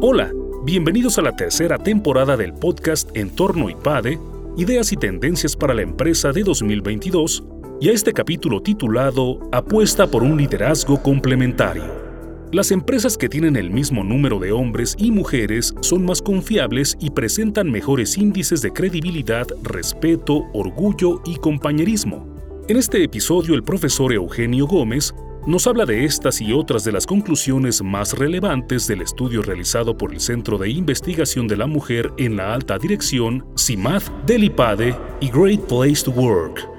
Hola, bienvenidos a la tercera temporada del podcast Entorno IPADE, Ideas y Tendencias para la Empresa de 2022, y a este capítulo titulado Apuesta por un liderazgo complementario. Las empresas que tienen el mismo número de hombres y mujeres son más confiables y presentan mejores índices de credibilidad, respeto, orgullo y compañerismo. En este episodio el profesor Eugenio Gómez nos habla de estas y otras de las conclusiones más relevantes del estudio realizado por el Centro de Investigación de la Mujer en la Alta Dirección, CIMAD, del IPADE y Great Place to Work.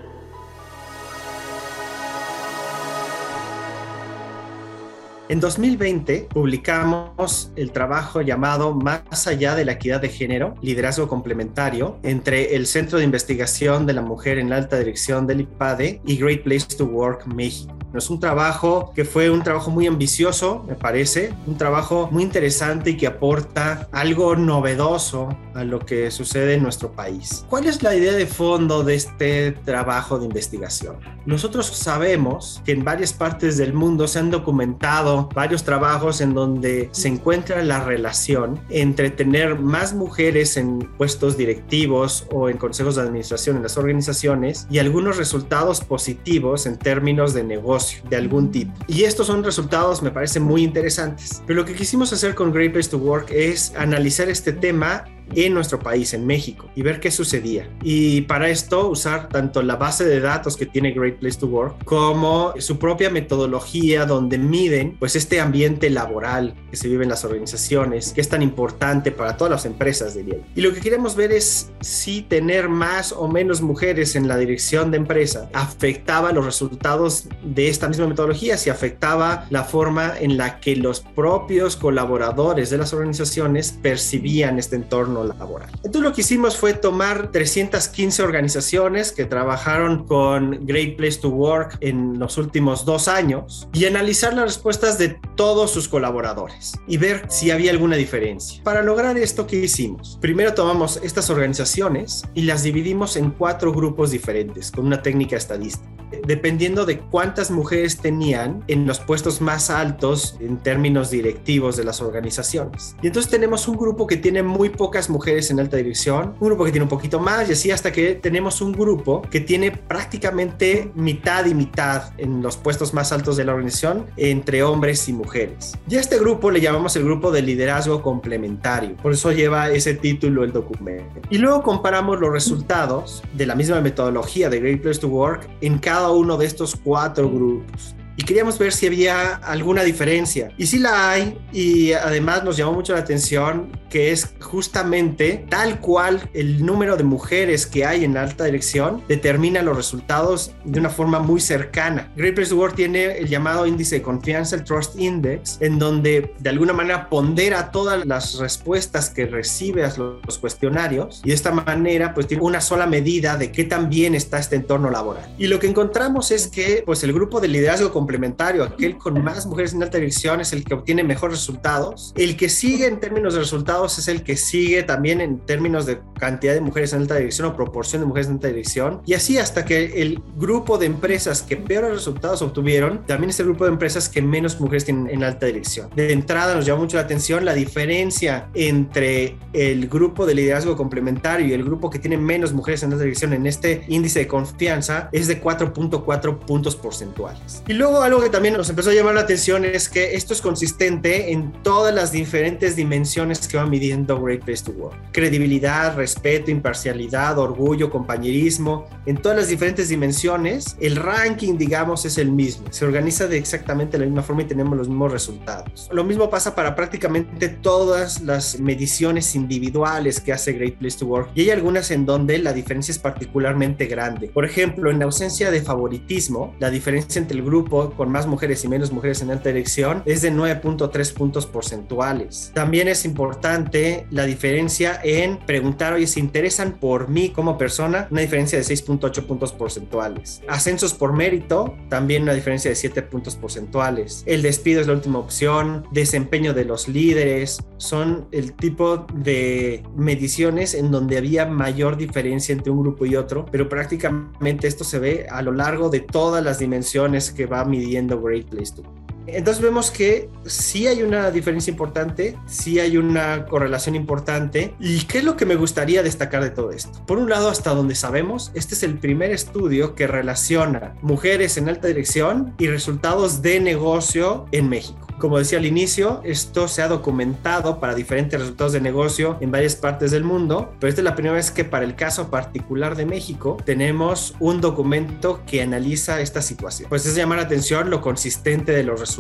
En 2020 publicamos el trabajo llamado Más allá de la equidad de género, liderazgo complementario, entre el Centro de Investigación de la Mujer en la Alta Dirección del IPADE y Great Place to Work México. Es un trabajo que fue un trabajo muy ambicioso, me parece, un trabajo muy interesante y que aporta algo novedoso a lo que sucede en nuestro país. ¿Cuál es la idea de fondo de este trabajo de investigación? Nosotros sabemos que en varias partes del mundo se han documentado varios trabajos en donde se encuentra la relación entre tener más mujeres en puestos directivos o en consejos de administración en las organizaciones y algunos resultados positivos en términos de negocio de algún tipo. Y estos son resultados, me parecen muy interesantes. Pero lo que quisimos hacer con Great Place to Work es analizar este tema en nuestro país, en México, y ver qué sucedía. Y para esto usar tanto la base de datos que tiene Great Place to Work como su propia metodología donde miden pues este ambiente laboral que se vive en las organizaciones, que es tan importante para todas las empresas, diría. Y lo que queremos ver es si tener más o menos mujeres en la dirección de empresa afectaba los resultados de esta misma metodología, si afectaba la forma en la que los propios colaboradores de las organizaciones percibían este entorno laboral. Entonces lo que hicimos fue tomar 315 organizaciones que trabajaron con Great Place to Work en los últimos dos años y analizar las respuestas de todos sus colaboradores y ver si había alguna diferencia. Para lograr esto, ¿qué hicimos? Primero tomamos estas organizaciones y las dividimos en cuatro grupos diferentes con una técnica estadística dependiendo de cuántas mujeres tenían en los puestos más altos en términos directivos de las organizaciones. Y entonces tenemos un grupo que tiene muy pocas mujeres en alta dirección, un grupo que tiene un poquito más y así hasta que tenemos un grupo que tiene prácticamente mitad y mitad en los puestos más altos de la organización entre hombres y mujeres. Y a este grupo le llamamos el grupo de liderazgo complementario, por eso lleva ese título el documento. Y luego comparamos los resultados de la misma metodología de Great Place to Work en cada uno de estos cuatro grupos y queríamos ver si había alguna diferencia. Y sí la hay y además nos llamó mucho la atención que es justamente tal cual el número de mujeres que hay en alta dirección determina los resultados de una forma muy cercana. Great Place to Work tiene el llamado índice de confianza, el Trust Index, en donde de alguna manera pondera todas las respuestas que recibes los cuestionarios y de esta manera pues tiene una sola medida de qué tan bien está este entorno laboral. Y lo que encontramos es que pues el grupo de liderazgo complementario, aquel con más mujeres en alta dirección es el que obtiene mejores resultados. El que sigue en términos de resultados es el que sigue también en términos de cantidad de mujeres en alta dirección o proporción de mujeres en alta dirección. Y así hasta que el grupo de empresas que peores resultados obtuvieron, también es el grupo de empresas que menos mujeres tienen en alta dirección. De entrada nos llama mucho la atención la diferencia entre el grupo de liderazgo complementario y el grupo que tiene menos mujeres en alta dirección en este índice de confianza es de 4.4 puntos porcentuales. Y luego algo que también nos empezó a llamar la atención es que esto es consistente en todas las diferentes dimensiones que va midiendo Great Place to Work. Credibilidad, respeto, imparcialidad, orgullo, compañerismo, en todas las diferentes dimensiones, el ranking, digamos, es el mismo. Se organiza de exactamente la misma forma y tenemos los mismos resultados. Lo mismo pasa para prácticamente todas las mediciones individuales que hace Great Place to Work y hay algunas en donde la diferencia es particularmente grande. Por ejemplo, en ausencia de favoritismo, la diferencia entre el grupo con más mujeres y menos mujeres en alta dirección es de 9.3 puntos porcentuales. También es importante la diferencia en preguntar, oye, ¿se interesan por mí como persona? Una diferencia de 6.8 puntos porcentuales. Ascensos por mérito, también una diferencia de 7 puntos porcentuales. El despido es la última opción. Desempeño de los líderes son el tipo de mediciones en donde había mayor diferencia entre un grupo y otro, pero prácticamente esto se ve a lo largo de todas las dimensiones que va midiendo Great Place to entonces vemos que sí hay una diferencia importante, sí hay una correlación importante. ¿Y qué es lo que me gustaría destacar de todo esto? Por un lado, hasta donde sabemos, este es el primer estudio que relaciona mujeres en alta dirección y resultados de negocio en México. Como decía al inicio, esto se ha documentado para diferentes resultados de negocio en varias partes del mundo, pero esta es la primera vez que para el caso particular de México tenemos un documento que analiza esta situación. Pues es llamar la atención lo consistente de los resultados.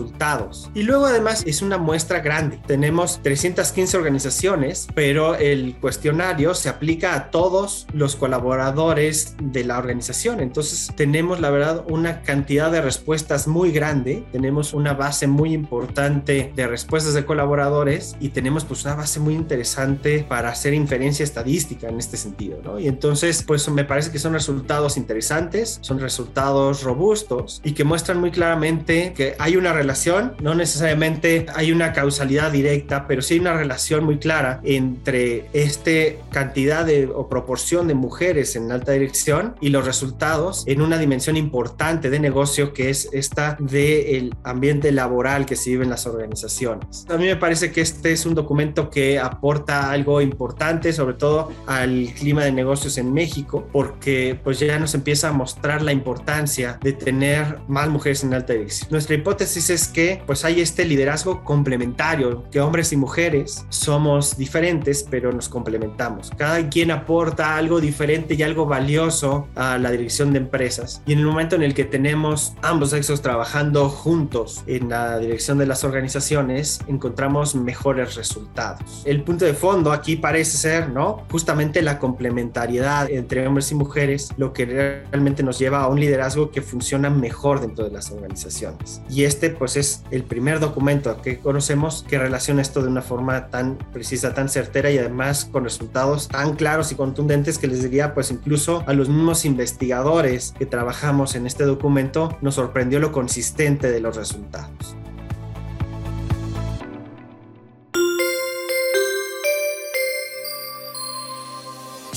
Y luego además es una muestra grande. Tenemos 315 organizaciones, pero el cuestionario se aplica a todos los colaboradores de la organización. Entonces tenemos la verdad una cantidad de respuestas muy grande, tenemos una base muy importante de respuestas de colaboradores y tenemos pues una base muy interesante para hacer inferencia estadística en este sentido, ¿no? Y entonces pues me parece que son resultados interesantes, son resultados robustos y que muestran muy claramente que hay una relación, no necesariamente hay una causalidad directa, pero sí hay una relación muy clara entre este cantidad de o proporción de mujeres en alta dirección y los resultados en una dimensión importante de negocio que es esta del ambiente laboral que se en las organizaciones. A mí me parece que este es un documento que aporta algo importante, sobre todo al clima de negocios en México, porque pues ya nos empieza a mostrar la importancia de tener más mujeres en alta dirección. Nuestra hipótesis es que pues hay este liderazgo complementario, que hombres y mujeres somos diferentes, pero nos complementamos. Cada quien aporta algo diferente y algo valioso a la dirección de empresas. Y en el momento en el que tenemos ambos sexos trabajando juntos en la dirección de las organizaciones encontramos mejores resultados. El punto de fondo aquí parece ser, ¿no? Justamente la complementariedad entre hombres y mujeres, lo que realmente nos lleva a un liderazgo que funciona mejor dentro de las organizaciones. Y este pues es el primer documento que conocemos que relaciona esto de una forma tan precisa, tan certera y además con resultados tan claros y contundentes que les diría pues incluso a los mismos investigadores que trabajamos en este documento nos sorprendió lo consistente de los resultados.